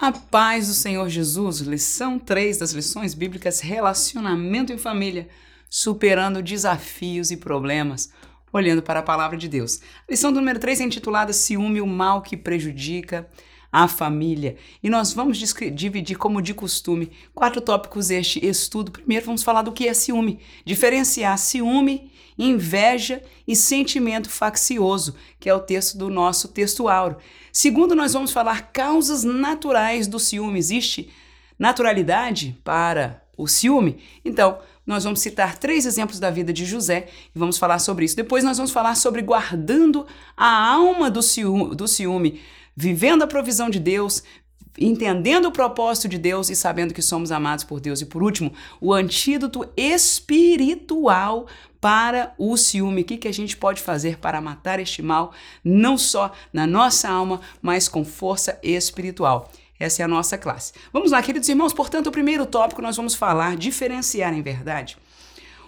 A paz do Senhor Jesus, lição 3 das lições bíblicas Relacionamento em Família, superando desafios e problemas, olhando para a palavra de Deus. A lição número 3 é intitulada Ciúme, o mal que prejudica a família. E nós vamos dividir, como de costume, quatro tópicos este estudo. Primeiro, vamos falar do que é ciúme, diferenciar ciúme, inveja e sentimento faccioso, que é o texto do nosso texto áureo. Segundo, nós vamos falar causas naturais do ciúme. Existe naturalidade para o ciúme? Então, nós vamos citar três exemplos da vida de José e vamos falar sobre isso. Depois, nós vamos falar sobre guardando a alma do ciúme, do ciúme vivendo a provisão de Deus, entendendo o propósito de Deus e sabendo que somos amados por Deus. E por último, o antídoto espiritual para o ciúme. O que, que a gente pode fazer para matar este mal, não só na nossa alma, mas com força espiritual. Essa é a nossa classe. Vamos lá, queridos irmãos. Portanto, o primeiro tópico nós vamos falar, diferenciar em verdade,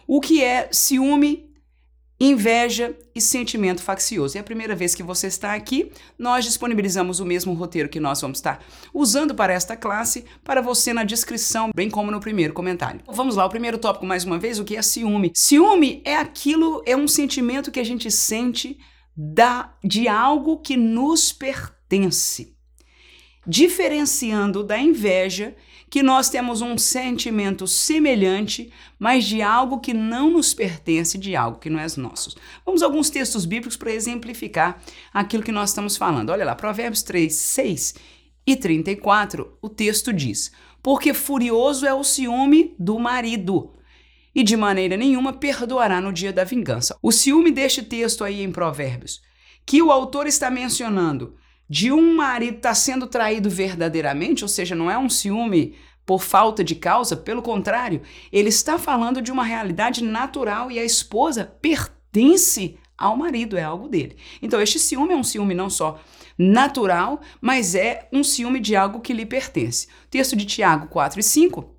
o que é ciúme inveja e sentimento faccioso. É a primeira vez que você está aqui, nós disponibilizamos o mesmo roteiro que nós vamos estar usando para esta classe para você na descrição, bem como no primeiro comentário. Vamos lá, o primeiro tópico mais uma vez, o que é ciúme? Ciúme é aquilo, é um sentimento que a gente sente da, de algo que nos pertence. Diferenciando da inveja que nós temos um sentimento semelhante, mas de algo que não nos pertence, de algo que não é nosso. Vamos a alguns textos bíblicos para exemplificar aquilo que nós estamos falando. Olha lá, Provérbios 3, 6 e 34, o texto diz: Porque furioso é o ciúme do marido e de maneira nenhuma perdoará no dia da vingança. O ciúme deste texto aí em Provérbios, que o autor está mencionando de um marido estar tá sendo traído verdadeiramente, ou seja, não é um ciúme por falta de causa, pelo contrário, ele está falando de uma realidade natural e a esposa pertence ao marido, é algo dele. Então, este ciúme é um ciúme não só natural, mas é um ciúme de algo que lhe pertence. O texto de Tiago 4 e 5,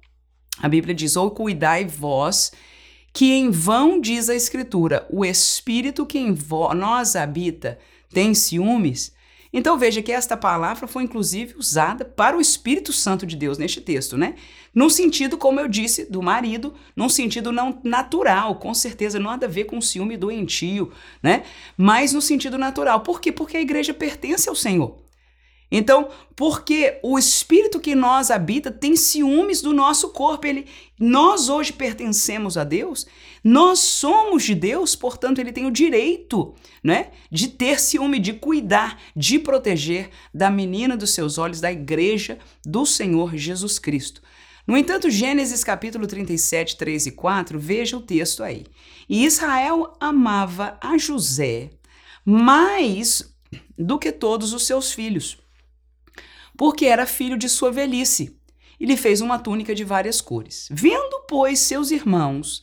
a Bíblia diz: Ou cuidai vós, que em vão diz a Escritura, o Espírito que em nós habita tem ciúmes. Então veja que esta palavra foi inclusive usada para o Espírito Santo de Deus neste texto, né? Num sentido, como eu disse, do marido, num sentido não natural, com certeza nada a ver com ciúme doentio, né? Mas no sentido natural. Por quê? Porque a igreja pertence ao Senhor. Então, porque o espírito que nós habita tem ciúmes do nosso corpo, ele nós hoje pertencemos a Deus, nós somos de Deus, portanto, ele tem o direito, né, de ter ciúme, de cuidar, de proteger da menina dos seus olhos, da igreja do Senhor Jesus Cristo. No entanto, Gênesis capítulo 37, 3 e 4, veja o texto aí. E Israel amava a José mais do que todos os seus filhos porque era filho de sua velhice, e lhe fez uma túnica de várias cores. Vendo, pois, seus irmãos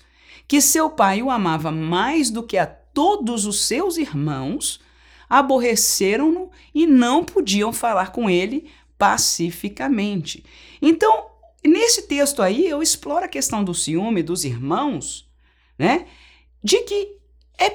que seu pai o amava mais do que a todos os seus irmãos, aborreceram-no e não podiam falar com ele pacificamente. Então, nesse texto aí, eu exploro a questão do ciúme dos irmãos, né? De que é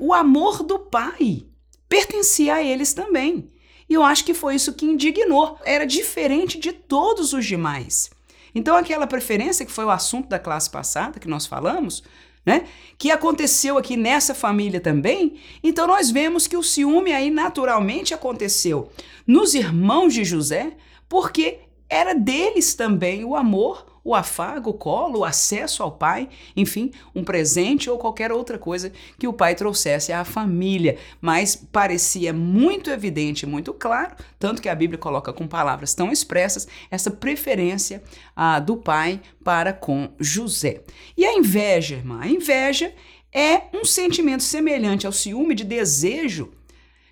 o amor do pai pertencia a eles também. E eu acho que foi isso que indignou. Era diferente de todos os demais. Então, aquela preferência que foi o assunto da classe passada que nós falamos, né? Que aconteceu aqui nessa família também. Então, nós vemos que o ciúme aí naturalmente aconteceu nos irmãos de José, porque era deles também o amor o afago, o colo, o acesso ao pai, enfim, um presente ou qualquer outra coisa que o pai trouxesse à família. Mas parecia muito evidente, muito claro, tanto que a Bíblia coloca com palavras tão expressas, essa preferência ah, do pai para com José. E a inveja, irmã? A inveja é um sentimento semelhante ao ciúme de desejo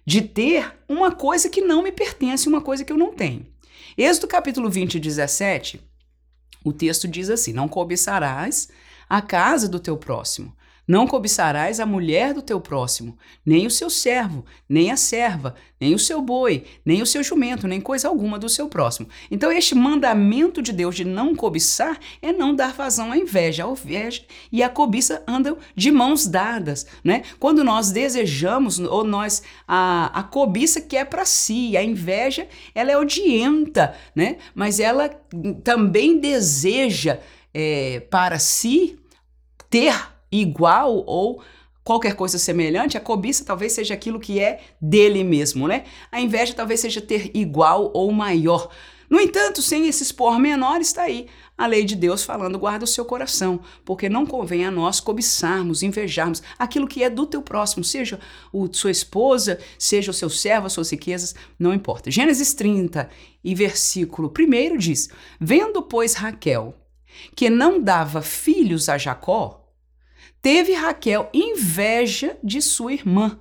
de ter uma coisa que não me pertence, uma coisa que eu não tenho. Êxodo capítulo 20, 17 o texto diz assim: Não cobiçarás a casa do teu próximo, Não cobiçarás a mulher do teu próximo, nem o seu servo, nem a serva, nem o seu boi, nem o seu jumento, nem coisa alguma do seu próximo. Então, este mandamento de Deus de não cobiçar é não dar vazão à inveja. A inveja e a cobiça andam de mãos dadas, né? Quando nós desejamos ou nós a, a cobiça que é para si, a inveja, ela é odienta, né? Mas ela também deseja é, para si ter igual ou qualquer coisa semelhante, a cobiça talvez seja aquilo que é dele mesmo, né? A inveja talvez seja ter igual ou maior. No entanto, sem esses pormenores, está aí a lei de Deus falando: guarda o seu coração, porque não convém a nós cobiçarmos, invejarmos aquilo que é do teu próximo, seja o sua esposa, seja o seu servo, as suas riquezas, não importa. Gênesis 30 e versículo 1 diz: Vendo, pois, Raquel que não dava filhos a Jacó, teve Raquel inveja de sua irmã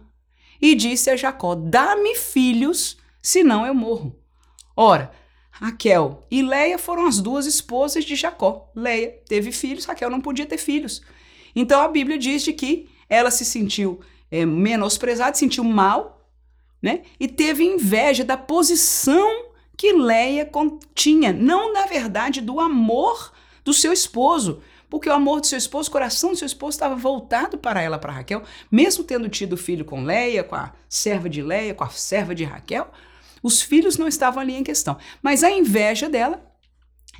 e disse a Jacó: Dá-me filhos, senão eu morro. Ora, Raquel e Leia foram as duas esposas de Jacó. Leia teve filhos, Raquel não podia ter filhos. Então a Bíblia diz de que ela se sentiu é, menosprezada, se sentiu mal, né? E teve inveja da posição que Leia tinha, não na verdade do amor do seu esposo, porque o amor do seu esposo, o coração do seu esposo estava voltado para ela, para Raquel, mesmo tendo tido filho com Leia, com a serva de Leia, com a serva de Raquel, os filhos não estavam ali em questão. Mas a inveja dela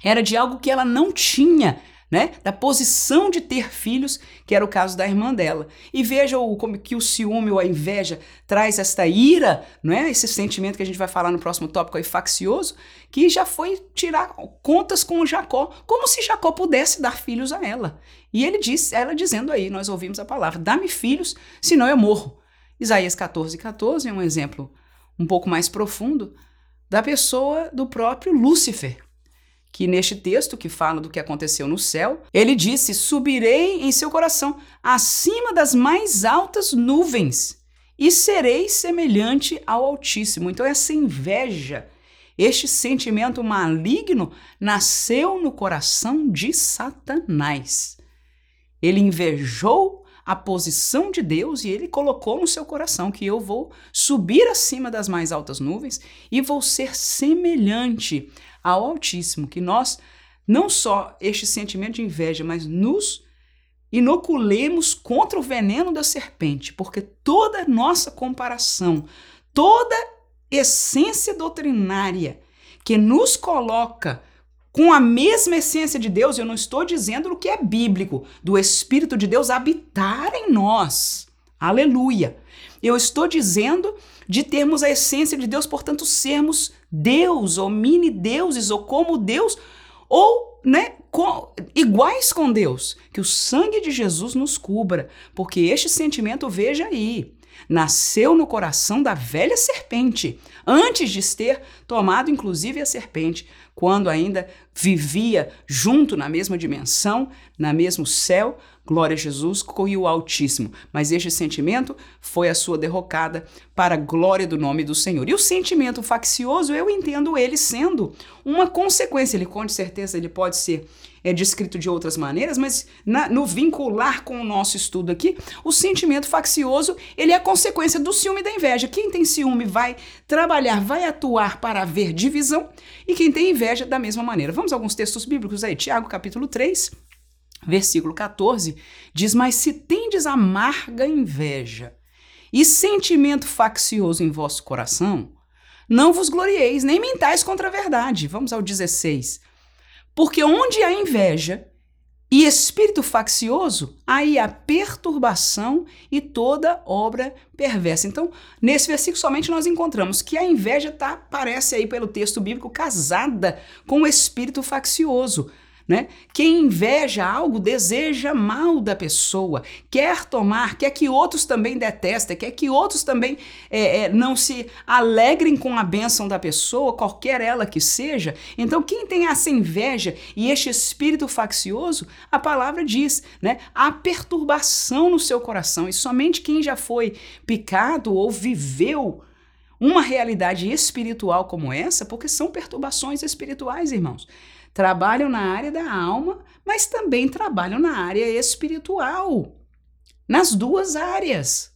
era de algo que ela não tinha né? Da posição de ter filhos, que era o caso da irmã dela. E veja o, como que o ciúme ou a inveja traz esta ira, não é? Esse sentimento que a gente vai falar no próximo tópico aí, faccioso, que já foi tirar contas com Jacó, como se Jacó pudesse dar filhos a ela. E ele disse, ela dizendo aí, nós ouvimos a palavra: dá-me filhos, senão eu morro. Isaías 14, 14 é um exemplo um pouco mais profundo da pessoa do próprio Lúcifer que neste texto que fala do que aconteceu no céu, ele disse: Subirei em seu coração acima das mais altas nuvens e serei semelhante ao Altíssimo. Então, essa inveja, este sentimento maligno, nasceu no coração de Satanás. Ele invejou a posição de Deus e ele colocou no seu coração que eu vou subir acima das mais altas nuvens e vou ser semelhante ao Altíssimo, que nós não só este sentimento de inveja, mas nos inoculemos contra o veneno da serpente, porque toda nossa comparação, toda essência doutrinária que nos coloca com a mesma essência de Deus, eu não estou dizendo o que é bíblico, do Espírito de Deus habitar em nós. Aleluia. Eu estou dizendo de termos a essência de Deus, portanto, sermos Deus, ou mini-deuses, ou como Deus, ou né, com, iguais com Deus. Que o sangue de Jesus nos cubra, porque este sentimento, veja aí, nasceu no coração da velha serpente, antes de ter tomado inclusive a serpente, quando ainda vivia junto na mesma dimensão, na mesmo céu, glória a Jesus, o Altíssimo. Mas este sentimento foi a sua derrocada para a glória do nome do Senhor. E o sentimento faccioso, eu entendo ele sendo uma consequência. Ele, com certeza, ele pode ser é descrito de outras maneiras, mas na, no vincular com o nosso estudo aqui, o sentimento faccioso ele é consequência do ciúme e da inveja. Quem tem ciúme vai trabalhar, vai atuar para haver divisão, e quem tem inveja da mesma maneira. Vamos a alguns textos bíblicos aí. Tiago capítulo 3, versículo 14, diz: Mas se tendes amarga inveja e sentimento faccioso em vosso coração, não vos glorieis, nem mentais contra a verdade. Vamos ao 16. Porque onde há inveja e espírito faccioso, aí há perturbação e toda obra perversa. Então, nesse versículo somente nós encontramos que a inveja tá, parece aí pelo texto bíblico casada com o espírito faccioso. Né? Quem inveja algo deseja mal da pessoa, quer tomar, quer que outros também detestem, quer que outros também é, é, não se alegrem com a bênção da pessoa, qualquer ela que seja. Então, quem tem essa inveja e este espírito faccioso, a palavra diz, né? Há perturbação no seu coração e somente quem já foi picado ou viveu uma realidade espiritual como essa, porque são perturbações espirituais, irmãos trabalham na área da alma, mas também trabalham na área espiritual. nas duas áreas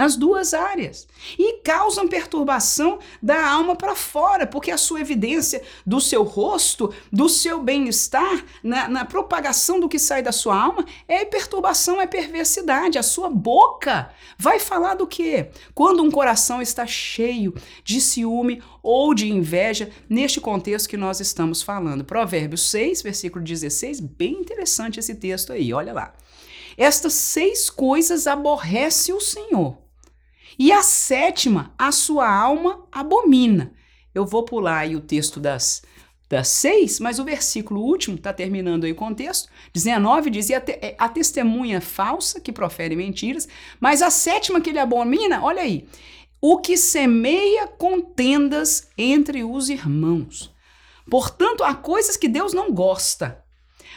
nas duas áreas e causam perturbação da alma para fora, porque a sua evidência do seu rosto, do seu bem-estar, na, na, propagação do que sai da sua alma, é perturbação, é perversidade. A sua boca vai falar do quê? Quando um coração está cheio de ciúme ou de inveja, neste contexto que nós estamos falando. Provérbios 6, versículo 16, bem interessante esse texto aí, olha lá. Estas seis coisas aborrece o Senhor. E a sétima, a sua alma abomina. Eu vou pular aí o texto das, das seis, mas o versículo último, está terminando aí o contexto, 19 diz, e a, te, a testemunha falsa que profere mentiras, mas a sétima que ele abomina, olha aí, o que semeia contendas entre os irmãos. Portanto, há coisas que Deus não gosta.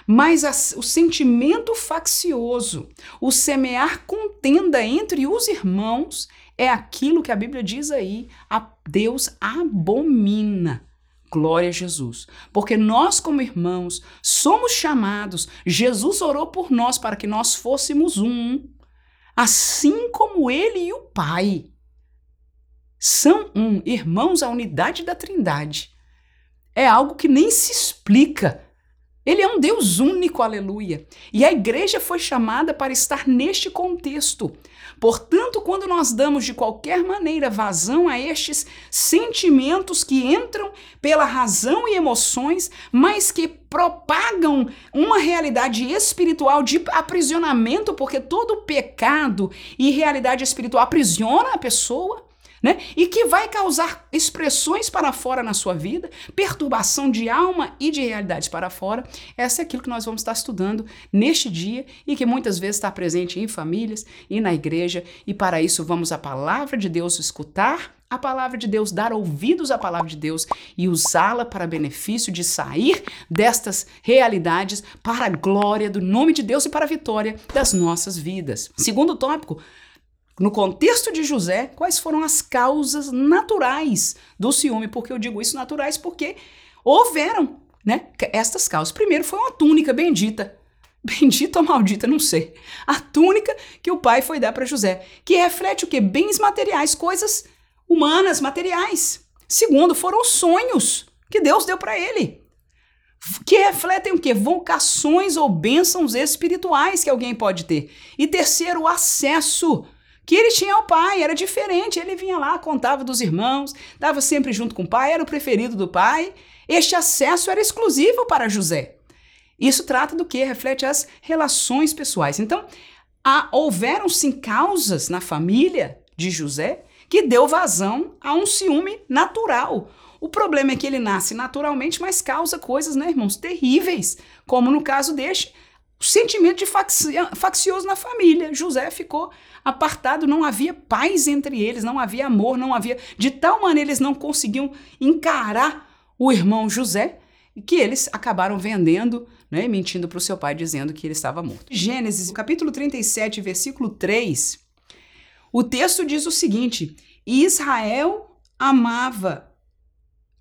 Mas a, o sentimento faccioso, o semear contenda entre os irmãos, é aquilo que a Bíblia diz aí, a Deus abomina. Glória a Jesus. Porque nós, como irmãos, somos chamados, Jesus orou por nós para que nós fôssemos um, assim como Ele e o Pai. São um, irmãos, a unidade da Trindade. É algo que nem se explica ele é um Deus único, aleluia. E a igreja foi chamada para estar neste contexto. Portanto, quando nós damos de qualquer maneira vazão a estes sentimentos que entram pela razão e emoções, mas que propagam uma realidade espiritual de aprisionamento, porque todo pecado e realidade espiritual aprisiona a pessoa, né? E que vai causar expressões para fora na sua vida, perturbação de alma e de realidades para fora. Essa é aquilo que nós vamos estar estudando neste dia e que muitas vezes está presente em famílias e na igreja. E para isso vamos a palavra de Deus escutar a palavra de Deus, dar ouvidos à palavra de Deus e usá-la para benefício de sair destas realidades para a glória do nome de Deus e para a vitória das nossas vidas. Segundo tópico, no contexto de José, quais foram as causas naturais do ciúme? Porque eu digo isso naturais porque houveram, né? Estas causas. Primeiro foi uma túnica bendita. Bendita ou maldita, não sei. A túnica que o pai foi dar para José, que reflete o que? Bens materiais, coisas humanas, materiais. Segundo, foram sonhos que Deus deu para ele. Que refletem o que? Vocações ou bênçãos espirituais que alguém pode ter. E terceiro, o acesso que ele tinha o pai, era diferente. Ele vinha lá, contava dos irmãos, estava sempre junto com o pai, era o preferido do pai. Este acesso era exclusivo para José. Isso trata do que? Reflete as relações pessoais. Então, houveram sim causas na família de José que deu vazão a um ciúme natural. O problema é que ele nasce naturalmente, mas causa coisas, né, irmãos, terríveis, como no caso deste, sentimento de faccioso na família. José ficou apartado, não havia paz entre eles, não havia amor, não havia. De tal maneira eles não conseguiam encarar o irmão José que eles acabaram vendendo, né, mentindo para o seu pai, dizendo que ele estava morto. Gênesis, capítulo 37, versículo 3, o texto diz o seguinte: Israel amava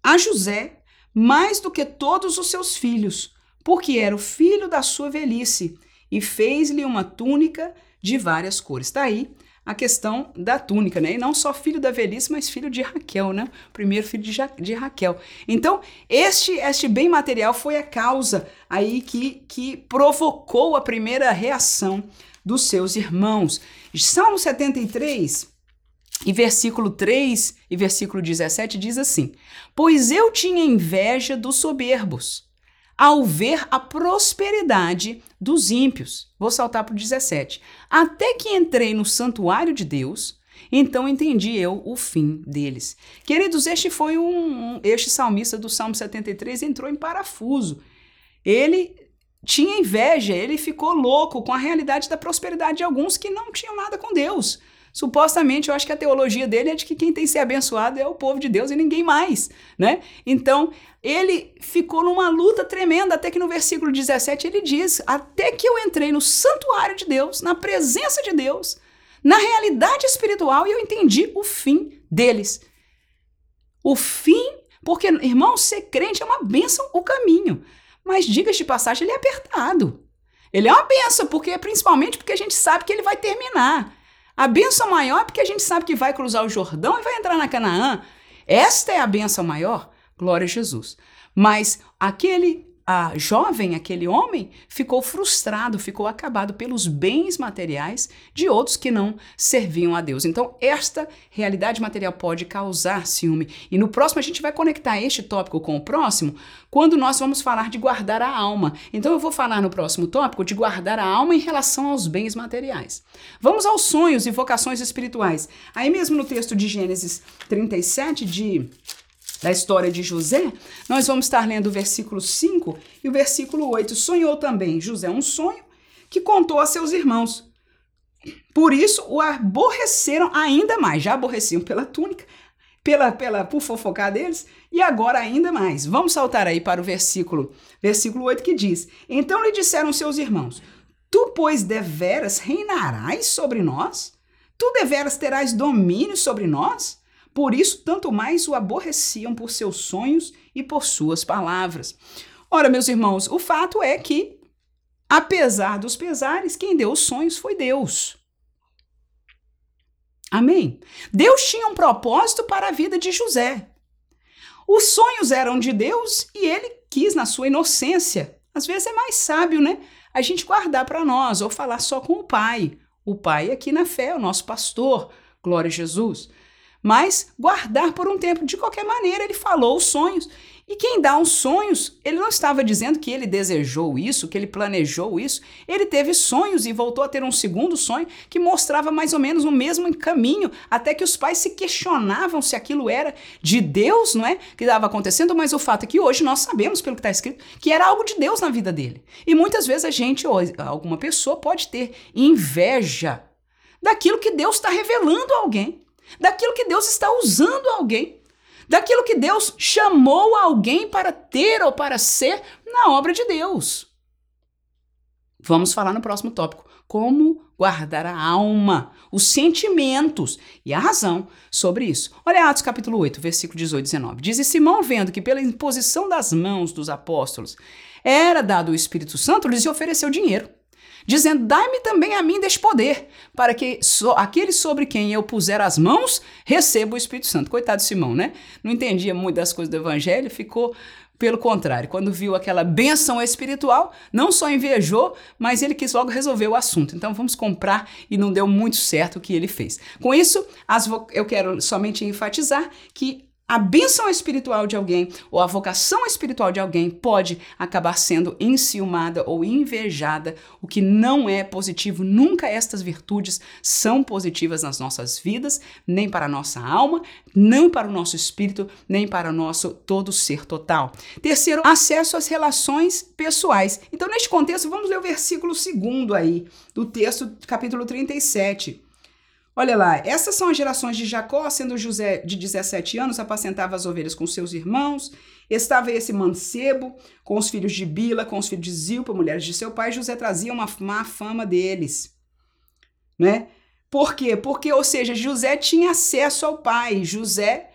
a José mais do que todos os seus filhos, porque era o filho da sua velhice, e fez-lhe uma túnica de várias cores. Está aí a questão da túnica, né? E não só filho da velhice, mas filho de Raquel, né? Primeiro filho de, ja de Raquel. Então, este, este bem material foi a causa aí que, que provocou a primeira reação dos seus irmãos. Salmo 73, e versículo 3 e versículo 17 diz assim: Pois eu tinha inveja dos soberbos ao ver a prosperidade dos ímpios. Vou saltar para o 17. Até que entrei no santuário de Deus, então entendi eu o fim deles. Queridos, este foi um, um este salmista do Salmo 73 entrou em parafuso. Ele tinha inveja, ele ficou louco com a realidade da prosperidade de alguns que não tinham nada com Deus. Supostamente, eu acho que a teologia dele é de que quem tem que ser abençoado é o povo de Deus e ninguém mais, né? Então, ele ficou numa luta tremenda, até que no versículo 17 ele diz: Até que eu entrei no santuário de Deus, na presença de Deus, na realidade espiritual, e eu entendi o fim deles. O fim, porque, irmão, ser crente é uma bênção, o caminho. Mas, diga de passagem, ele é apertado. Ele é uma benção, porque principalmente porque a gente sabe que ele vai terminar. A benção maior é porque a gente sabe que vai cruzar o Jordão e vai entrar na Canaã. Esta é a benção maior. Glória a Jesus. Mas aquele a jovem, aquele homem, ficou frustrado, ficou acabado pelos bens materiais de outros que não serviam a Deus. Então, esta realidade material pode causar ciúme. E no próximo a gente vai conectar este tópico com o próximo, quando nós vamos falar de guardar a alma. Então, eu vou falar no próximo tópico de guardar a alma em relação aos bens materiais. Vamos aos sonhos e vocações espirituais. Aí mesmo no texto de Gênesis 37 de da história de José, nós vamos estar lendo o versículo 5 e o versículo 8. Sonhou também José um sonho que contou a seus irmãos. Por isso o aborreceram ainda mais. Já aborreciam pela túnica, pela, pela, por fofocar deles, e agora ainda mais. Vamos saltar aí para o versículo, versículo 8 que diz: Então lhe disseram seus irmãos: Tu, pois, deveras reinarás sobre nós? Tu deveras terás domínio sobre nós? Por isso, tanto mais o aborreciam por seus sonhos e por suas palavras. Ora, meus irmãos, o fato é que, apesar dos pesares, quem deu os sonhos foi Deus. Amém? Deus tinha um propósito para a vida de José. Os sonhos eram de Deus e ele quis, na sua inocência. Às vezes é mais sábio, né? A gente guardar para nós ou falar só com o pai. O pai aqui na fé, o nosso pastor. Glória a Jesus mas guardar por um tempo. De qualquer maneira, ele falou os sonhos. E quem dá os sonhos, ele não estava dizendo que ele desejou isso, que ele planejou isso. Ele teve sonhos e voltou a ter um segundo sonho que mostrava mais ou menos o mesmo caminho, até que os pais se questionavam se aquilo era de Deus, não é? Que estava acontecendo, mas o fato é que hoje nós sabemos, pelo que está escrito, que era algo de Deus na vida dele. E muitas vezes a gente, ou alguma pessoa, pode ter inveja daquilo que Deus está revelando a alguém daquilo que Deus está usando alguém, daquilo que Deus chamou alguém para ter ou para ser na obra de Deus. Vamos falar no próximo tópico. Como guardar a alma, os sentimentos e a razão sobre isso. Olha Atos capítulo 8, versículo 18 e 19. Diz: E Simão, vendo que pela imposição das mãos dos apóstolos era dado o Espírito Santo, lhes ofereceu dinheiro dizendo: Dai-me também a mim deste poder, para que so, aquele sobre quem eu puser as mãos receba o Espírito Santo. Coitado de Simão, né? Não entendia muito das coisas do Evangelho, ficou pelo contrário, quando viu aquela benção espiritual, não só invejou, mas ele quis logo resolver o assunto. Então vamos comprar e não deu muito certo o que ele fez. Com isso, eu quero somente enfatizar que a bênção espiritual de alguém ou a vocação espiritual de alguém pode acabar sendo enciumada ou invejada, o que não é positivo. Nunca estas virtudes são positivas nas nossas vidas, nem para a nossa alma, nem para o nosso espírito, nem para o nosso todo ser total. Terceiro, acesso às relações pessoais. Então, neste contexto, vamos ler o versículo segundo aí do texto, capítulo 37. Olha lá, essas são as gerações de Jacó, sendo José de 17 anos, apacentava as ovelhas com seus irmãos. Estava esse mancebo com os filhos de Bila, com os filhos de Zilpa, mulheres de seu pai. José trazia uma má fama deles. Né? Por quê? Porque, ou seja, José tinha acesso ao pai. José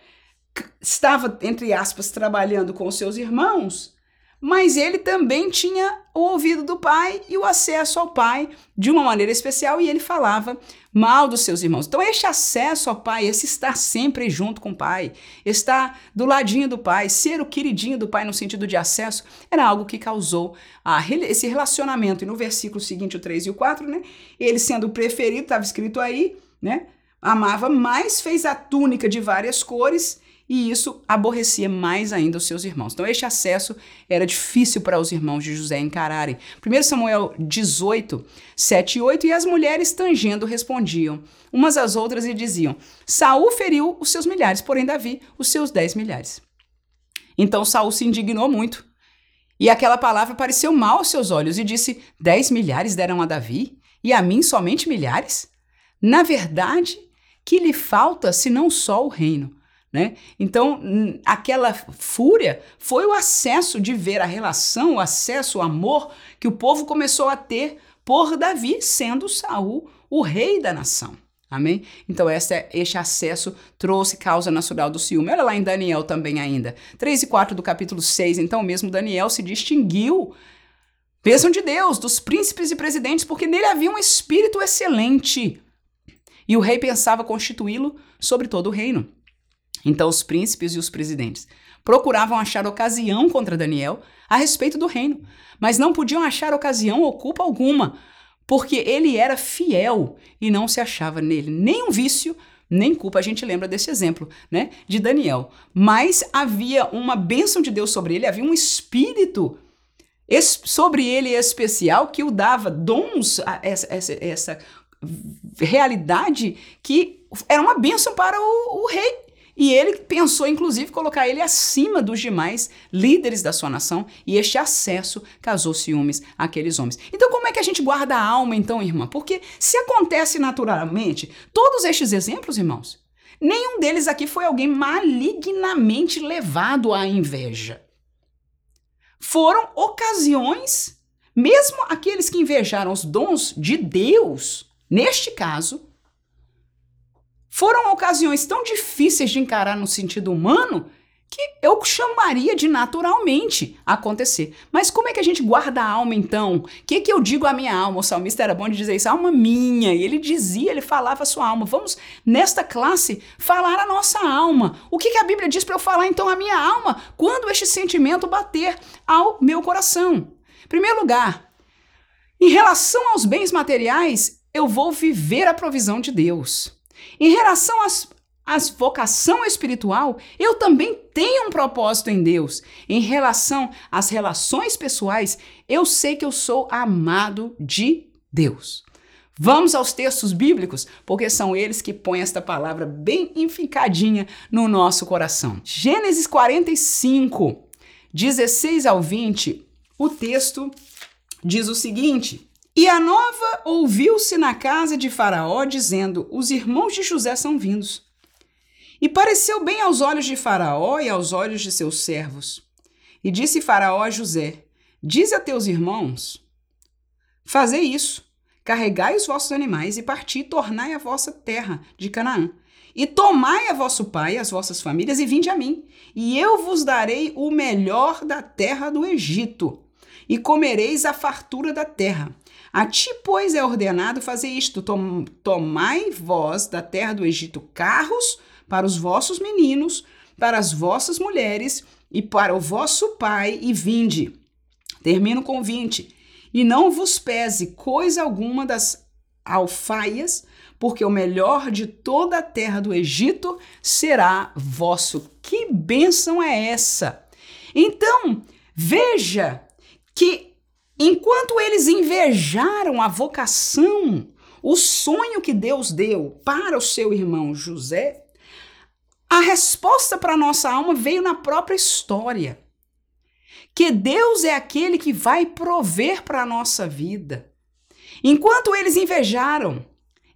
estava, entre aspas, trabalhando com seus irmãos mas ele também tinha o ouvido do pai e o acesso ao pai de uma maneira especial e ele falava mal dos seus irmãos. Então, este acesso ao pai, esse estar sempre junto com o pai, estar do ladinho do pai, ser o queridinho do pai no sentido de acesso, era algo que causou a, esse relacionamento. E no versículo seguinte, o 3 e o 4, né? Ele sendo preferido, estava escrito aí, né? Amava mais, fez a túnica de várias cores e isso aborrecia mais ainda os seus irmãos. Então, este acesso era difícil para os irmãos de José encararem. 1 Samuel 18, 7 e 8, e as mulheres tangendo respondiam, umas às outras, e diziam: Saul feriu os seus milhares, porém Davi os seus dez milhares. Então Saul se indignou muito. E aquela palavra pareceu mal aos seus olhos, e disse: Dez milhares deram a Davi, e a mim somente milhares? Na verdade, que lhe falta senão só o reino? Né? Então, aquela fúria foi o acesso de ver a relação, o acesso, o amor que o povo começou a ter por Davi, sendo Saul o rei da nação. Amém? Então, este acesso trouxe causa natural do ciúme. Olha lá em Daniel também ainda. 3 e 4 do capítulo 6. Então, mesmo Daniel se distinguiu Bênção de Deus, dos príncipes e presidentes, porque nele havia um espírito excelente. E o rei pensava constituí-lo sobre todo o reino. Então os príncipes e os presidentes procuravam achar ocasião contra Daniel a respeito do reino, mas não podiam achar ocasião ou culpa alguma, porque ele era fiel e não se achava nele nenhum vício, nem culpa. A gente lembra desse exemplo, né, de Daniel. Mas havia uma bênção de Deus sobre ele, havia um espírito sobre ele especial que o dava dons, essa, essa, essa realidade que era uma bênção para o, o rei. E ele pensou, inclusive, colocar ele acima dos demais líderes da sua nação, e este acesso causou ciúmes àqueles homens. Então, como é que a gente guarda a alma, então, irmã? Porque se acontece naturalmente, todos estes exemplos, irmãos, nenhum deles aqui foi alguém malignamente levado à inveja. Foram ocasiões, mesmo aqueles que invejaram os dons de Deus, neste caso, foram ocasiões tão difíceis de encarar no sentido humano que eu chamaria de naturalmente acontecer. Mas como é que a gente guarda a alma então? O que, que eu digo à minha alma? O salmista era bom de dizer isso, alma minha. E ele dizia, ele falava a sua alma. Vamos, nesta classe, falar a nossa alma. O que, que a Bíblia diz para eu falar então a minha alma quando este sentimento bater ao meu coração? Em primeiro lugar, em relação aos bens materiais, eu vou viver a provisão de Deus. Em relação às, às vocação espiritual, eu também tenho um propósito em Deus. Em relação às relações pessoais, eu sei que eu sou amado de Deus. Vamos aos textos bíblicos, porque são eles que põem esta palavra bem enficadinha no nosso coração. Gênesis 45, 16 ao 20, o texto diz o seguinte: e a nova ouviu-se na casa de Faraó, dizendo: Os irmãos de José são vindos. E pareceu bem aos olhos de Faraó e aos olhos de seus servos. E disse Faraó a José: Diz a teus irmãos: Fazei isso, carregai os vossos animais e parti, tornai a vossa terra de Canaã. E tomai a vosso pai e as vossas famílias e vinde a mim, e eu vos darei o melhor da terra do Egito, e comereis a fartura da terra. A ti, pois, é ordenado fazer isto: Tom, tomai vós da terra do Egito carros para os vossos meninos, para as vossas mulheres e para o vosso pai, e vinde. Termino com 20. E não vos pese coisa alguma das alfaias, porque o melhor de toda a terra do Egito será vosso. Que bênção é essa? Então, veja que Enquanto eles invejaram a vocação, o sonho que Deus deu para o seu irmão José, a resposta para a nossa alma veio na própria história. Que Deus é aquele que vai prover para a nossa vida. Enquanto eles invejaram,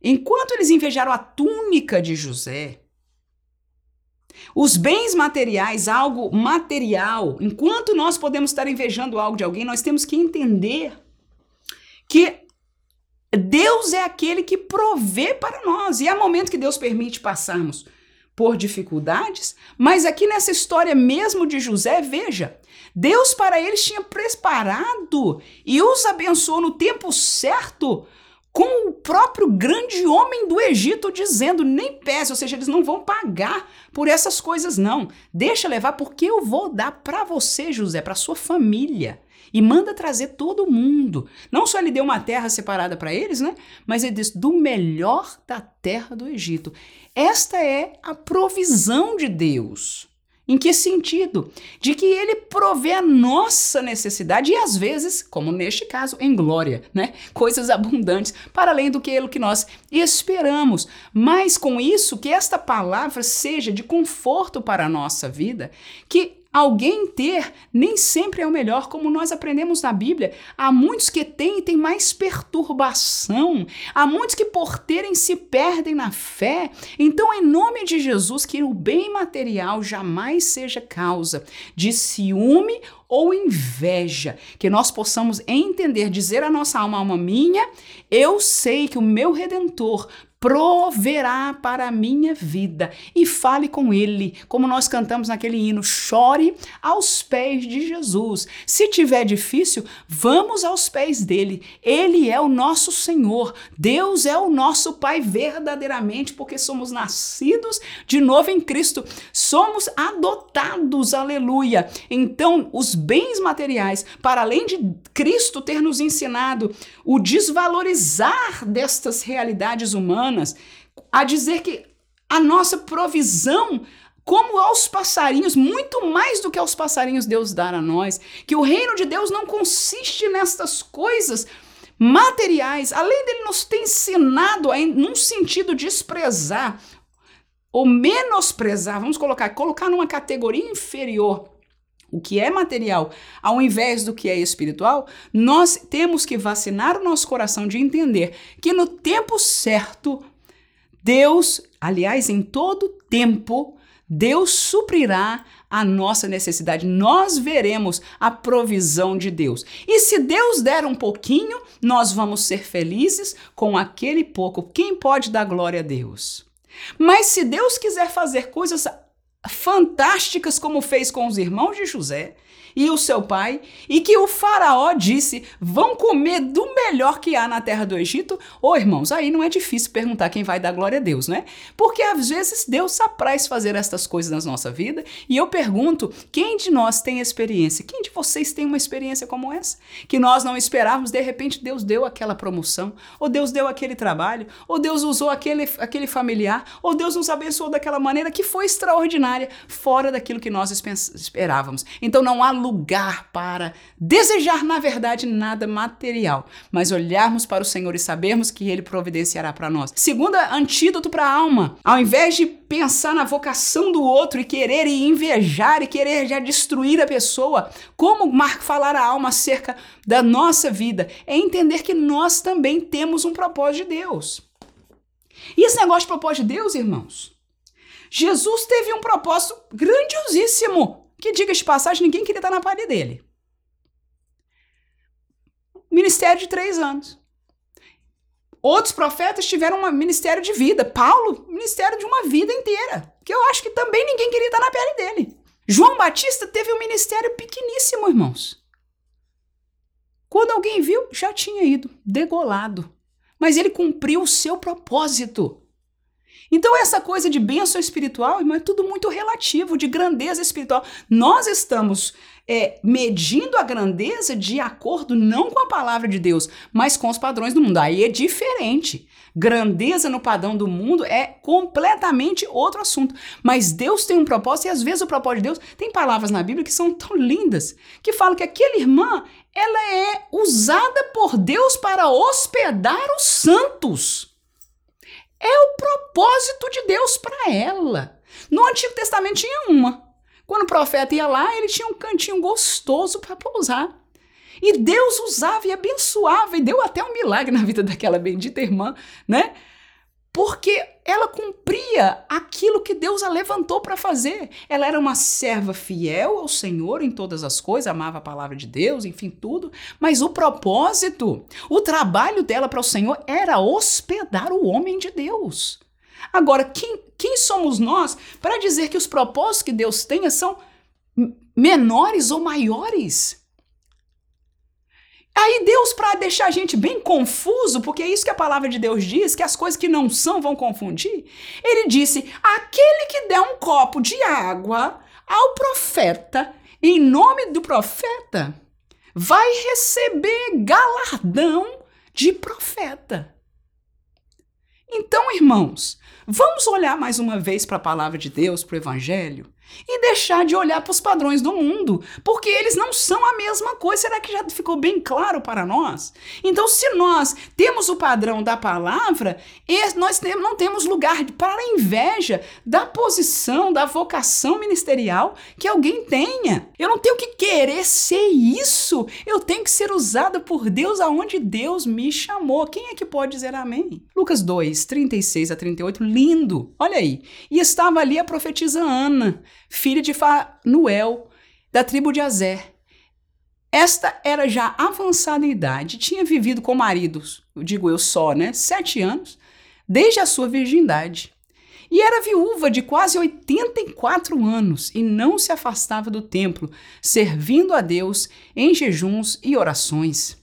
enquanto eles invejaram a túnica de José, os bens materiais, algo material, enquanto nós podemos estar invejando algo de alguém, nós temos que entender que Deus é aquele que provê para nós. E há momento que Deus permite passarmos por dificuldades, mas aqui nessa história mesmo de José, veja, Deus para eles tinha preparado e os abençoou no tempo certo com o próprio grande homem do Egito dizendo: nem pese, ou seja, eles não vão pagar por essas coisas, não. Deixa levar, porque eu vou dar para você, José, para sua família. E manda trazer todo mundo. Não só ele deu uma terra separada para eles, né? Mas ele disse: do melhor da terra do Egito. Esta é a provisão de Deus. Em que sentido? De que ele provê a nossa necessidade e às vezes, como neste caso, em glória, né? Coisas abundantes, para além do que que nós esperamos. Mas com isso, que esta palavra seja de conforto para a nossa vida, que Alguém ter nem sempre é o melhor, como nós aprendemos na Bíblia. Há muitos que têm e têm mais perturbação. Há muitos que por terem se perdem na fé. Então, em nome de Jesus, que o bem material jamais seja causa de ciúme ou inveja, que nós possamos entender, dizer à nossa alma, alma minha, eu sei que o meu redentor proverá para a minha vida. E fale com ele, como nós cantamos naquele hino, chore aos pés de Jesus. Se tiver difícil, vamos aos pés dele. Ele é o nosso Senhor. Deus é o nosso Pai verdadeiramente, porque somos nascidos de novo em Cristo. Somos adotados, aleluia. Então, os bens materiais, para além de Cristo ter nos ensinado o desvalorizar destas realidades humanas, humanas, a dizer que a nossa provisão como aos passarinhos, muito mais do que aos passarinhos Deus dá a nós, que o reino de Deus não consiste nestas coisas materiais, além dele nos ter ensinado a, num sentido desprezar ou menosprezar, vamos colocar, colocar numa categoria inferior o que é material ao invés do que é espiritual, nós temos que vacinar o nosso coração de entender que no tempo certo, Deus, aliás, em todo tempo, Deus suprirá a nossa necessidade. Nós veremos a provisão de Deus. E se Deus der um pouquinho, nós vamos ser felizes com aquele pouco. Quem pode dar glória a Deus? Mas se Deus quiser fazer coisas fantásticas como fez com os irmãos de José e o seu pai, e que o faraó disse: "Vão comer do melhor que há na terra do Egito". Ô, oh, irmãos, aí não é difícil perguntar quem vai dar glória a Deus, né? Porque às vezes Deus apraz fazer estas coisas na nossa vida, e eu pergunto: quem de nós tem experiência? Quem de vocês tem uma experiência como essa? Que nós não esperávamos, de repente Deus deu aquela promoção, ou Deus deu aquele trabalho, ou Deus usou aquele aquele familiar, ou Deus nos abençoou daquela maneira que foi extraordinária fora daquilo que nós esperávamos. Então não há lugar para desejar, na verdade, nada material, mas olharmos para o Senhor e sabermos que Ele providenciará para nós. Segunda antídoto para a alma: ao invés de pensar na vocação do outro e querer e invejar e querer já destruir a pessoa, como Marco falar a alma acerca da nossa vida, é entender que nós também temos um propósito de Deus. E esse negócio de propósito de Deus, irmãos, Jesus teve um propósito grandiosíssimo, que, diga de passagem, ninguém queria estar na palha dele. Ministério de três anos. Outros profetas tiveram um ministério de vida. Paulo, ministério de uma vida inteira. Que eu acho que também ninguém queria estar na pele dele. João Batista teve um ministério pequeníssimo, irmãos. Quando alguém viu, já tinha ido, degolado. Mas ele cumpriu o seu propósito. Então, essa coisa de bênção espiritual, irmão, é tudo muito relativo, de grandeza espiritual. Nós estamos é, medindo a grandeza de acordo não com a palavra de Deus, mas com os padrões do mundo. Aí é diferente. Grandeza no padrão do mundo é completamente outro assunto. Mas Deus tem um propósito, e às vezes o propósito de Deus tem palavras na Bíblia que são tão lindas, que falam que aquela irmã ela é usada por Deus para hospedar os santos. É o propósito de Deus para ela. No Antigo Testamento tinha uma. Quando o profeta ia lá, ele tinha um cantinho gostoso para pousar. E Deus usava e abençoava, e deu até um milagre na vida daquela bendita irmã, né? Porque ela cumpria aquilo que Deus a levantou para fazer. Ela era uma serva fiel ao Senhor em todas as coisas, amava a palavra de Deus, enfim, tudo, mas o propósito, o trabalho dela para o Senhor era hospedar o homem de Deus. Agora, quem, quem somos nós para dizer que os propósitos que Deus tenha são menores ou maiores? Aí Deus, para deixar a gente bem confuso, porque é isso que a palavra de Deus diz, que as coisas que não são vão confundir, ele disse: aquele que der um copo de água ao profeta, em nome do profeta, vai receber galardão de profeta. Então, irmãos, vamos olhar mais uma vez para a palavra de Deus, para o Evangelho, e deixar de olhar para os padrões do mundo, porque eles não são a mesma coisa. Será que já ficou bem claro para nós? Então, se nós temos o padrão da palavra, nós não temos lugar para inveja da posição, da vocação ministerial que alguém tenha. Eu não tenho que querer ser isso. Eu tenho que ser usado por Deus aonde Deus me chamou. Quem é que pode dizer amém? Lucas 2, 36 a 38, lindo. Olha aí. E estava ali a profetisa Ana filha de Fanuel, da tribo de Azer. Esta era já avançada em idade, tinha vivido com maridos, digo eu só, né? Sete anos. desde a sua virgindade. E era viúva de quase 84 anos e não se afastava do templo, servindo a Deus em jejuns e orações.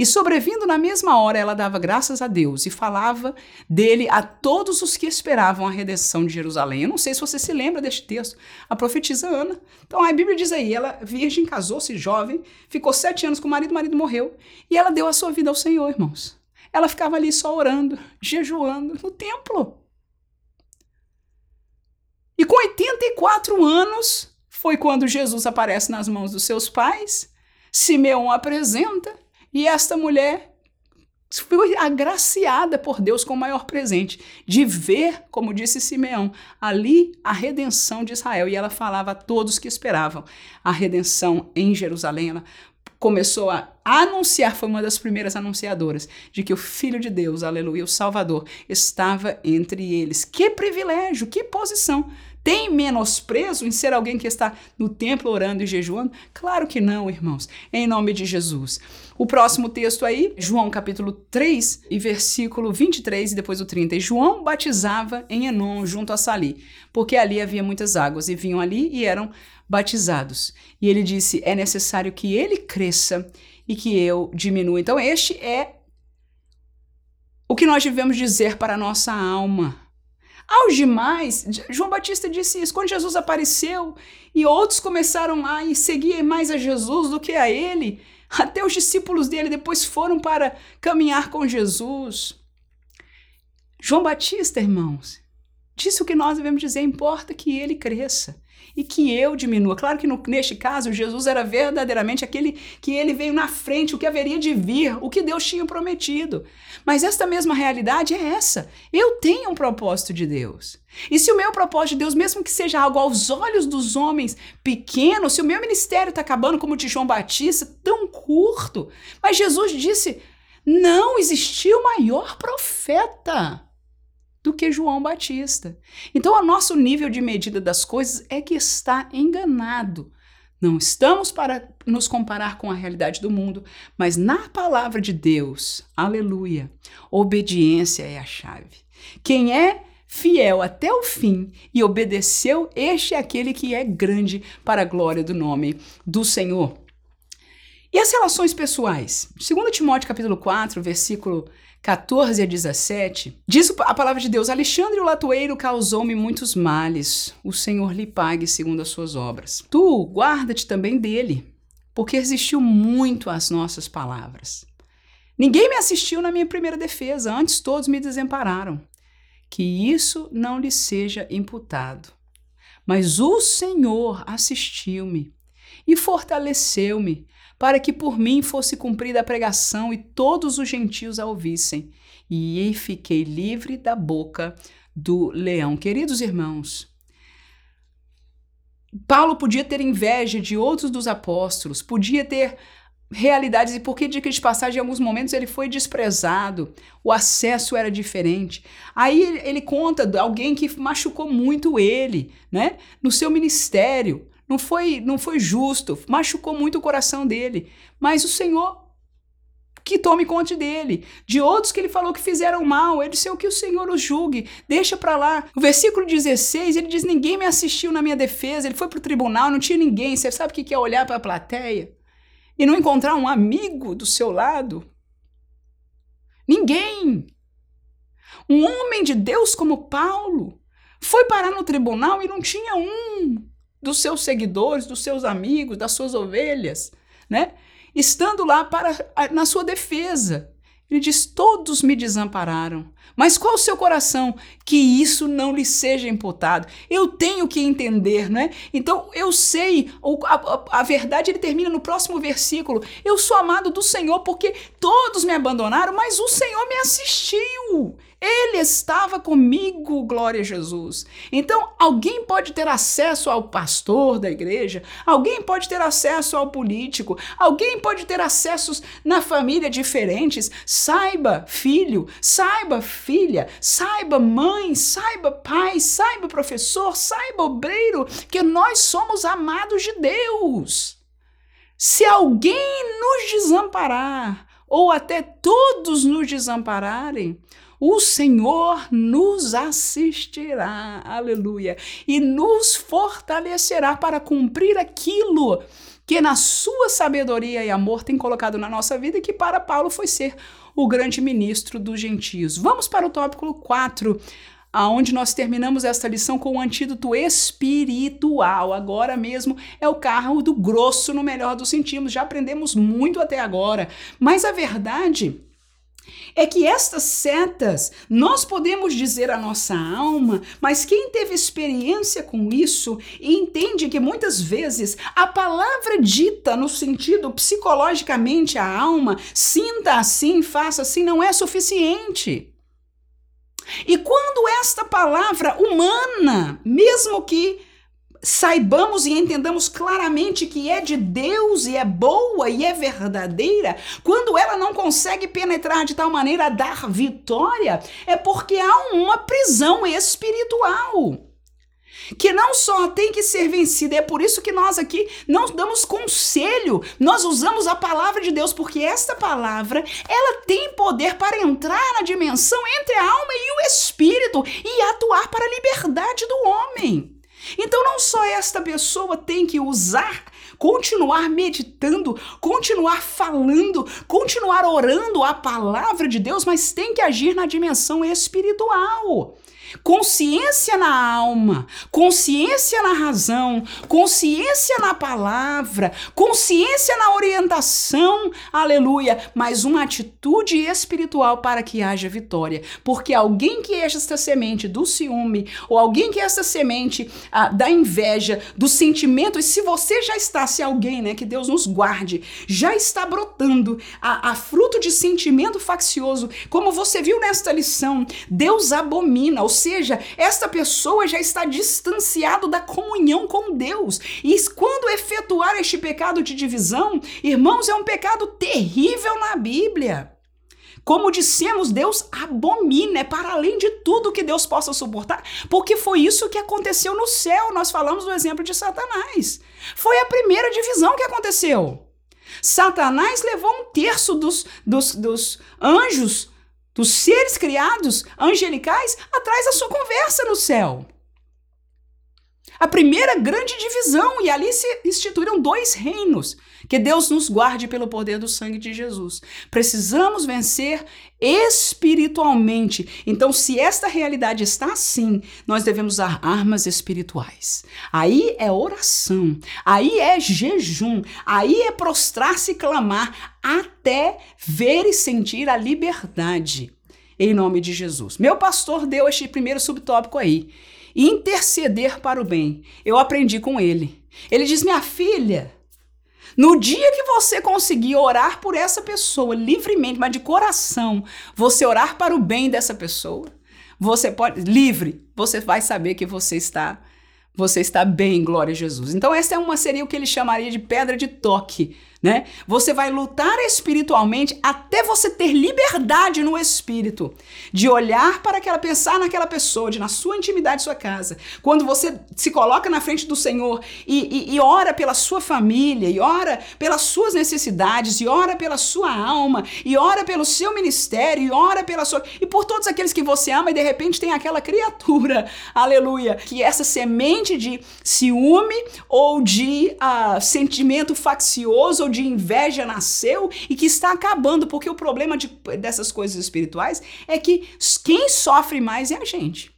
E sobrevindo na mesma hora, ela dava graças a Deus e falava dele a todos os que esperavam a redenção de Jerusalém. Eu não sei se você se lembra deste texto, a profetisa Ana. Então a Bíblia diz aí: ela, virgem, casou-se jovem, ficou sete anos com o marido, o marido morreu, e ela deu a sua vida ao Senhor, irmãos. Ela ficava ali só orando, jejuando no templo. E com 84 anos foi quando Jesus aparece nas mãos dos seus pais, Simeão apresenta, e esta mulher foi agraciada por Deus com o maior presente, de ver, como disse Simeão, ali a redenção de Israel. E ela falava a todos que esperavam a redenção em Jerusalém. Ela começou a anunciar, foi uma das primeiras anunciadoras, de que o Filho de Deus, aleluia, o Salvador, estava entre eles. Que privilégio, que posição! Tem menosprezo em ser alguém que está no templo orando e jejuando? Claro que não, irmãos. Em nome de Jesus. O próximo texto aí, João capítulo 3 e versículo 23 e depois o 30. E João batizava em Enon, junto a Sali, porque ali havia muitas águas, e vinham ali e eram batizados. E ele disse: É necessário que ele cresça e que eu diminua. Então, este é o que nós devemos dizer para a nossa alma. Aos demais, João Batista disse isso, quando Jesus apareceu e outros começaram a seguir mais a Jesus do que a ele, até os discípulos dele depois foram para caminhar com Jesus. João Batista, irmãos, disse o que nós devemos dizer: importa que ele cresça e que eu diminua. Claro que no, neste caso, Jesus era verdadeiramente aquele que ele veio na frente, o que haveria de vir, o que Deus tinha prometido. Mas esta mesma realidade é essa. Eu tenho um propósito de Deus. E se o meu propósito de Deus, mesmo que seja algo aos olhos dos homens pequeno, se o meu ministério está acabando como o de João Batista, tão curto, mas Jesus disse: não existiu maior profeta do que João Batista. Então, o nosso nível de medida das coisas é que está enganado. Não estamos para nos comparar com a realidade do mundo, mas na palavra de Deus, aleluia, obediência é a chave. Quem é fiel até o fim e obedeceu, este é aquele que é grande para a glória do nome do Senhor. E as relações pessoais? 2 Timóteo capítulo 4, versículo 14 a 17, diz a palavra de Deus: Alexandre o latoeiro causou-me muitos males, o Senhor lhe pague segundo as suas obras. Tu guarda-te também dele, porque resistiu muito às nossas palavras. Ninguém me assistiu na minha primeira defesa, antes todos me desampararam. Que isso não lhe seja imputado. Mas o Senhor assistiu-me e fortaleceu-me para que por mim fosse cumprida a pregação e todos os gentios a ouvissem. E fiquei livre da boca do leão. Queridos irmãos, Paulo podia ter inveja de outros dos apóstolos, podia ter realidades, e de que de passagem, em alguns momentos ele foi desprezado, o acesso era diferente. Aí ele, ele conta de alguém que machucou muito ele, né, no seu ministério. Não foi, não foi justo, machucou muito o coração dele. Mas o Senhor que tome conta dele. De outros que ele falou que fizeram mal, ele disse é o que o Senhor os julgue, deixa para lá. O versículo 16, ele diz: Ninguém me assistiu na minha defesa. Ele foi para o tribunal, não tinha ninguém. Você sabe o que é olhar para a plateia e não encontrar um amigo do seu lado? Ninguém. Um homem de Deus como Paulo foi parar no tribunal e não tinha um dos seus seguidores, dos seus amigos, das suas ovelhas, né? Estando lá para na sua defesa. Ele diz: Todos me desampararam. Mas qual o seu coração? Que isso não lhe seja imputado. Eu tenho que entender, né? Então eu sei, a, a, a verdade ele termina no próximo versículo. Eu sou amado do Senhor porque todos me abandonaram, mas o Senhor me assistiu. Ele estava comigo, glória a Jesus. Então, alguém pode ter acesso ao pastor da igreja, alguém pode ter acesso ao político, alguém pode ter acessos na família diferentes. Saiba, filho, saiba, filha, saiba, mãe, saiba, pai, saiba, professor, saiba, obreiro, que nós somos amados de Deus. Se alguém nos desamparar, ou até todos nos desampararem, o Senhor nos assistirá, aleluia, e nos fortalecerá para cumprir aquilo que na sua sabedoria e amor tem colocado na nossa vida e que para Paulo foi ser o grande ministro dos gentios. Vamos para o tópico 4, aonde nós terminamos esta lição com o antídoto espiritual. Agora mesmo é o carro do grosso no melhor dos sentidos. Já aprendemos muito até agora, mas a verdade é que estas setas nós podemos dizer a nossa alma, mas quem teve experiência com isso entende que muitas vezes a palavra dita no sentido psicologicamente a alma, sinta assim, faça assim, não é suficiente. E quando esta palavra humana, mesmo que saibamos e entendamos claramente que é de Deus e é boa e é verdadeira, quando ela não consegue penetrar de tal maneira a dar vitória, é porque há uma prisão espiritual que não só tem que ser vencida, é por isso que nós aqui não damos conselho, nós usamos a palavra de Deus, porque esta palavra, ela tem poder para entrar na dimensão entre a alma e o espírito e atuar para a liberdade do homem. Então, não só esta pessoa tem que usar, continuar meditando, continuar falando, continuar orando a palavra de Deus, mas tem que agir na dimensão espiritual consciência na alma, consciência na razão, consciência na palavra, consciência na orientação, aleluia, mas uma atitude espiritual para que haja vitória. Porque alguém que é esta semente do ciúme, ou alguém que é esta semente ah, da inveja, do sentimento, e se você já está, se alguém, né, que Deus nos guarde, já está brotando a, a fruto de sentimento faccioso, como você viu nesta lição, Deus abomina, ou seja, esta pessoa já está distanciado da comunhão com Deus. E quando efetuar este pecado de divisão, irmãos, é um pecado terrível na Bíblia. Como dissemos, Deus abomina, é para além de tudo que Deus possa suportar, porque foi isso que aconteceu no céu. Nós falamos do exemplo de Satanás. Foi a primeira divisão que aconteceu. Satanás levou um terço dos, dos, dos anjos dos seres criados angelicais atrás da sua conversa no céu. A primeira grande divisão, e ali se instituíram dois reinos. Que Deus nos guarde pelo poder do sangue de Jesus. Precisamos vencer espiritualmente. Então, se esta realidade está assim, nós devemos usar armas espirituais. Aí é oração, aí é jejum, aí é prostrar-se e clamar até ver e sentir a liberdade. Em nome de Jesus. Meu pastor deu este primeiro subtópico aí interceder para o bem. Eu aprendi com ele. Ele diz: Minha filha, no dia que você conseguir orar por essa pessoa livremente, mas de coração, você orar para o bem dessa pessoa, você pode, livre, você vai saber que você está você está bem, glória a Jesus. Então essa é uma seria o que ele chamaria de pedra de toque né? Você vai lutar espiritualmente até você ter liberdade no espírito de olhar para aquela, pensar naquela pessoa, de na sua intimidade, sua casa. Quando você se coloca na frente do Senhor e, e, e ora pela sua família, e ora pelas suas necessidades, e ora pela sua alma, e ora pelo seu ministério, e ora pela sua. e por todos aqueles que você ama, e de repente tem aquela criatura, aleluia, que essa semente de ciúme ou de uh, sentimento faccioso de inveja nasceu e que está acabando, porque o problema de, dessas coisas espirituais é que quem sofre mais é a gente.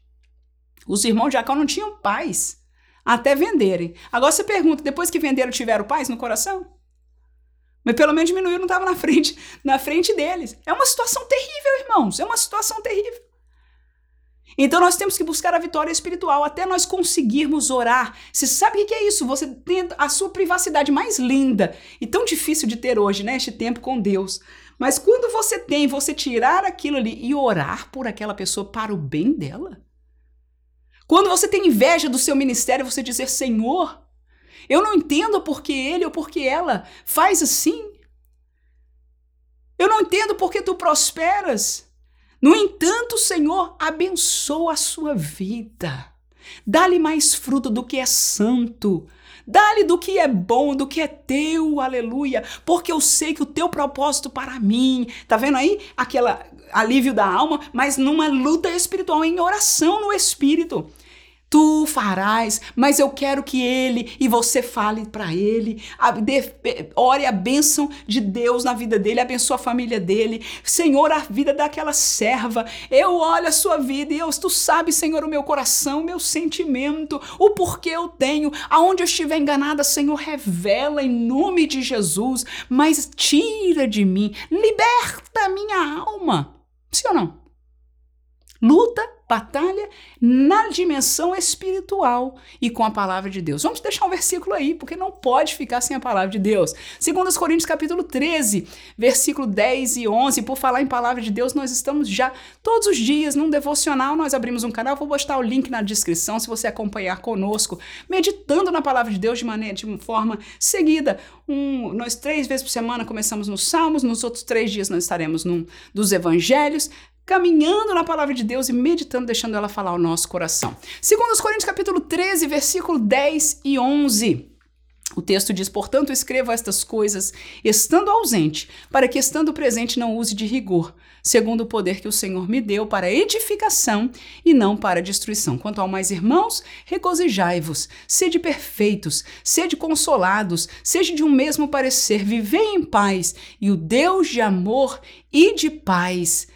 Os irmãos de Jacó não tinham paz até venderem. Agora você pergunta, depois que venderam, tiveram paz no coração? Mas pelo menos diminuiu, não estava na frente, na frente deles. É uma situação terrível, irmãos. É uma situação terrível. Então nós temos que buscar a vitória espiritual até nós conseguirmos orar. Você sabe o que é isso? Você tem a sua privacidade mais linda e tão difícil de ter hoje, né? Este tempo com Deus. Mas quando você tem, você tirar aquilo ali e orar por aquela pessoa para o bem dela. Quando você tem inveja do seu ministério, você dizer: Senhor, eu não entendo porque ele ou porque ela faz assim. Eu não entendo porque tu prosperas. No entanto, Senhor, abençoa a sua vida. Dá-lhe mais fruto do que é santo. Dá-lhe do que é bom, do que é teu, aleluia. Porque eu sei que o teu propósito para mim, tá vendo aí? Aquela alívio da alma, mas numa luta espiritual, em oração no espírito tu farás, mas eu quero que ele e você fale para ele, ore a bênção de Deus na vida dele, abençoa a família dele, Senhor, a vida daquela serva, eu olho a sua vida e eu, tu sabes, Senhor, o meu coração, o meu sentimento, o porquê eu tenho, aonde eu estiver enganada, Senhor, revela em nome de Jesus, mas tira de mim, liberta a minha alma, sim ou não? Luta batalha na dimensão espiritual e com a palavra de Deus. Vamos deixar um versículo aí, porque não pode ficar sem a palavra de Deus. Segundo Coríntios capítulo 13, versículo 10 e 11, por falar em palavra de Deus, nós estamos já todos os dias num devocional, nós abrimos um canal, vou postar o link na descrição se você acompanhar conosco, meditando na palavra de Deus de maneira de forma seguida. Um, nós três vezes por semana começamos nos Salmos, nos outros três dias nós estaremos num dos Evangelhos, caminhando na palavra de Deus e meditando, deixando ela falar ao nosso coração. Segundo os Coríntios capítulo 13, versículo 10 e 11. O texto diz: Portanto, escreva estas coisas, estando ausente, para que, estando presente, não use de rigor, segundo o poder que o Senhor me deu para edificação e não para destruição. Quanto ao mais irmãos, regozijai-vos, sede perfeitos, sede consolados, seja de um mesmo parecer, vivei em paz, e o Deus de amor e de paz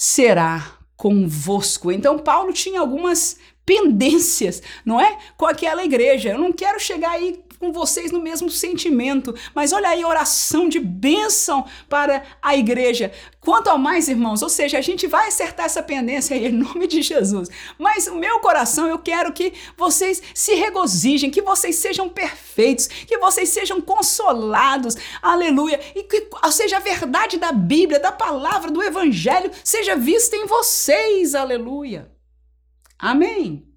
será convosco. Então, Paulo tinha algumas pendências, não é? Com aquela igreja. Eu não quero chegar aí com vocês no mesmo sentimento, mas olha aí a oração de bênção para a igreja. Quanto ao mais, irmãos, ou seja, a gente vai acertar essa pendência aí em nome de Jesus. Mas o meu coração, eu quero que vocês se regozijem, que vocês sejam perfeitos, que vocês sejam consolados, aleluia, e que seja a verdade da Bíblia, da palavra, do Evangelho, seja vista em vocês, aleluia. Amém.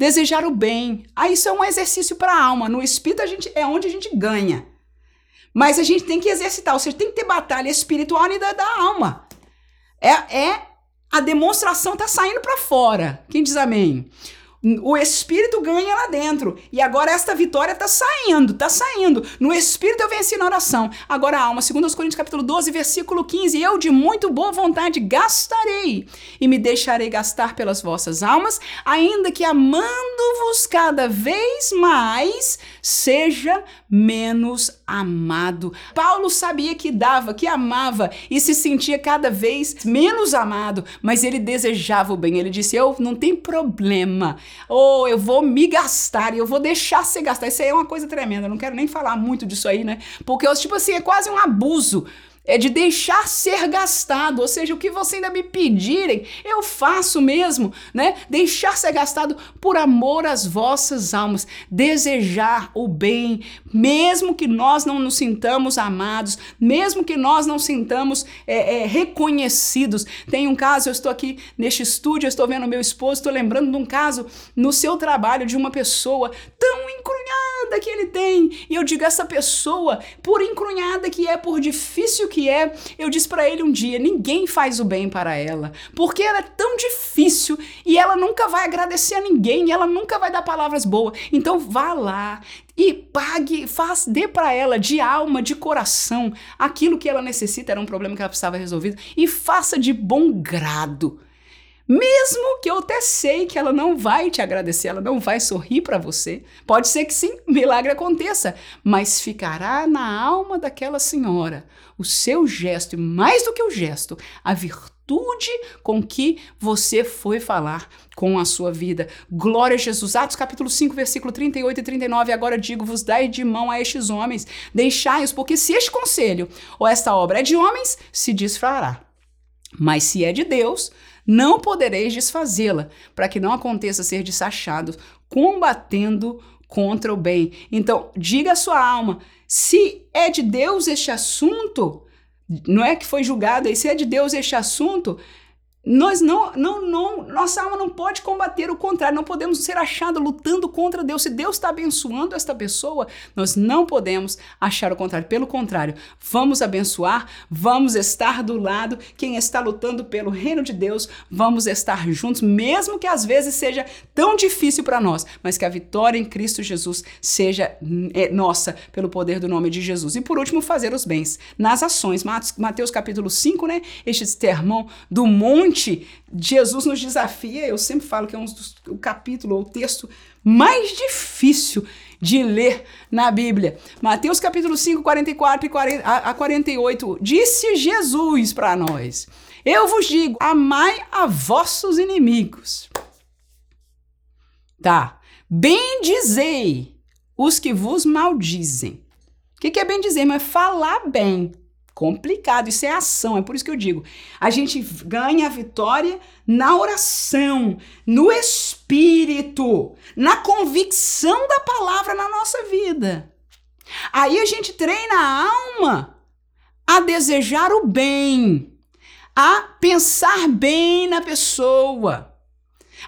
Desejar o bem. Ah, isso é um exercício para a alma. No espírito a gente é onde a gente ganha. Mas a gente tem que exercitar, ou seja, tem que ter batalha espiritual e da, da alma. É, é a demonstração tá saindo para fora. Quem diz amém? O espírito ganha lá dentro. E agora esta vitória está saindo, está saindo. No espírito eu venci na oração. Agora a alma, segundo os Coríntios capítulo 12, versículo 15, eu de muito boa vontade gastarei e me deixarei gastar pelas vossas almas, ainda que amando-vos cada vez mais, seja menos amado. Paulo sabia que dava, que amava e se sentia cada vez menos amado, mas ele desejava o bem. Ele disse: "Eu não tem problema ou oh, eu vou me gastar e eu vou deixar ser gastar. Isso aí é uma coisa tremenda, eu não quero nem falar muito disso aí, né? Porque, tipo assim, é quase um abuso é de deixar ser gastado, ou seja, o que você ainda me pedirem, eu faço mesmo, né? Deixar ser gastado por amor às vossas almas, desejar o bem, mesmo que nós não nos sintamos amados, mesmo que nós não sintamos é, é, reconhecidos. Tem um caso, eu estou aqui neste estúdio, eu estou vendo meu esposo, estou lembrando de um caso no seu trabalho de uma pessoa tão encrunhada que ele tem, e eu digo essa pessoa, por encrunhada que é, por difícil que é, eu disse para ele um dia: ninguém faz o bem para ela, porque ela é tão difícil e ela nunca vai agradecer a ninguém, ela nunca vai dar palavras boas. Então vá lá, e pague, faz, dê para ela de alma, de coração, aquilo que ela necessita, era um problema que ela precisava resolvido, e faça de bom grado. Mesmo que eu até sei que ela não vai te agradecer, ela não vai sorrir para você. Pode ser que sim, milagre aconteça, mas ficará na alma daquela senhora o seu gesto, e mais do que o gesto, a virtude com que você foi falar com a sua vida. Glória a Jesus. Atos capítulo 5, versículo 38 e 39. Agora digo-vos, dai de mão a estes homens, deixai-os, porque se este conselho ou esta obra é de homens, se desfará. Mas se é de Deus, não podereis desfazê-la, para que não aconteça ser desachado, combatendo contra o bem. Então, diga a sua alma, se é de Deus este assunto, não é que foi julgado, e se é de Deus este assunto, Nós não, não, não, nossa alma não pode combater o contrário, não podemos ser achados lutando contra Deus. Se Deus está abençoando esta pessoa, nós não podemos achar o contrário. Pelo contrário, vamos abençoar, vamos estar do lado. Quem está lutando pelo reino de Deus, vamos estar juntos, mesmo que às vezes seja tão difícil para nós, mas que a vitória em Cristo Jesus seja é, nossa, pelo poder do nome de Jesus. E por último, fazer os bens nas ações. Mateus capítulo 5, né? Este sermão do monte Jesus nos desafia, eu sempre falo que é um dos, o capítulo ou o texto mais difícil de ler na Bíblia. Mateus capítulo 5, 44 e 40, a, a 48. Disse Jesus para nós: Eu vos digo, amai a vossos inimigos. Tá. Bendizei os que vos maldizem. O que, que é bem dizer? Mas falar bem complicado, isso é ação, é por isso que eu digo. A gente ganha a vitória na oração, no espírito, na convicção da palavra na nossa vida. Aí a gente treina a alma a desejar o bem, a pensar bem na pessoa,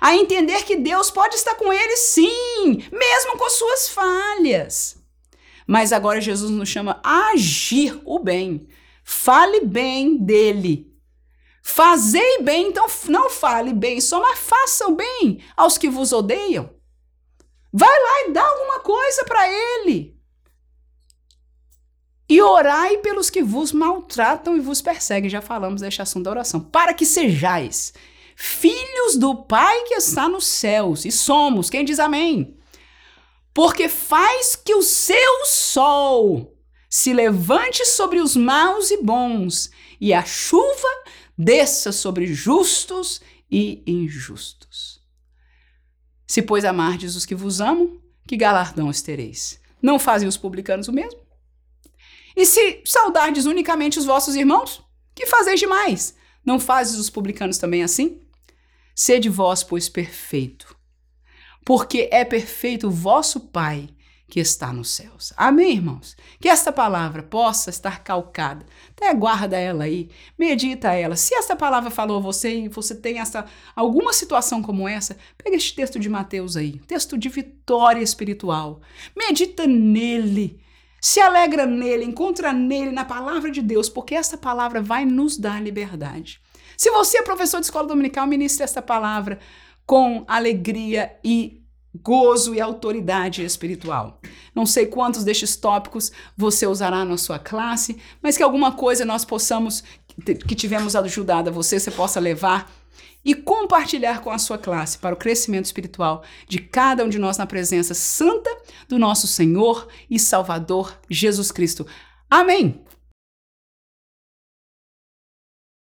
a entender que Deus pode estar com ele sim, mesmo com suas falhas. Mas agora Jesus nos chama a agir o bem. Fale bem dele. Fazei bem, então não fale bem só, mas faça o bem aos que vos odeiam. Vai lá e dá alguma coisa para ele. E orai pelos que vos maltratam e vos perseguem. Já falamos deste assunto da oração. Para que sejais filhos do Pai que está nos céus. E somos. Quem diz amém? Porque faz que o seu sol se levante sobre os maus e bons, e a chuva desça sobre justos e injustos. Se, pois, amardes os que vos amam, que galardão tereis? Não fazem os publicanos o mesmo? E se saudardes unicamente os vossos irmãos, que fazeis demais? Não fazes os publicanos também assim? Sede vós, pois, perfeito, porque é perfeito o vosso Pai que está nos céus. Amém, irmãos? Que esta palavra possa estar calcada. Até guarda ela aí, medita ela. Se esta palavra falou a você e você tem essa, alguma situação como essa, pega este texto de Mateus aí, texto de vitória espiritual. Medita nele. Se alegra nele, encontra nele, na palavra de Deus, porque esta palavra vai nos dar liberdade. Se você é professor de escola dominical, ministre esta palavra com alegria e gozo e autoridade espiritual. Não sei quantos destes tópicos você usará na sua classe, mas que alguma coisa nós possamos, que tivemos ajudado a você, você possa levar e compartilhar com a sua classe para o crescimento espiritual de cada um de nós na presença santa do nosso Senhor e Salvador Jesus Cristo. Amém!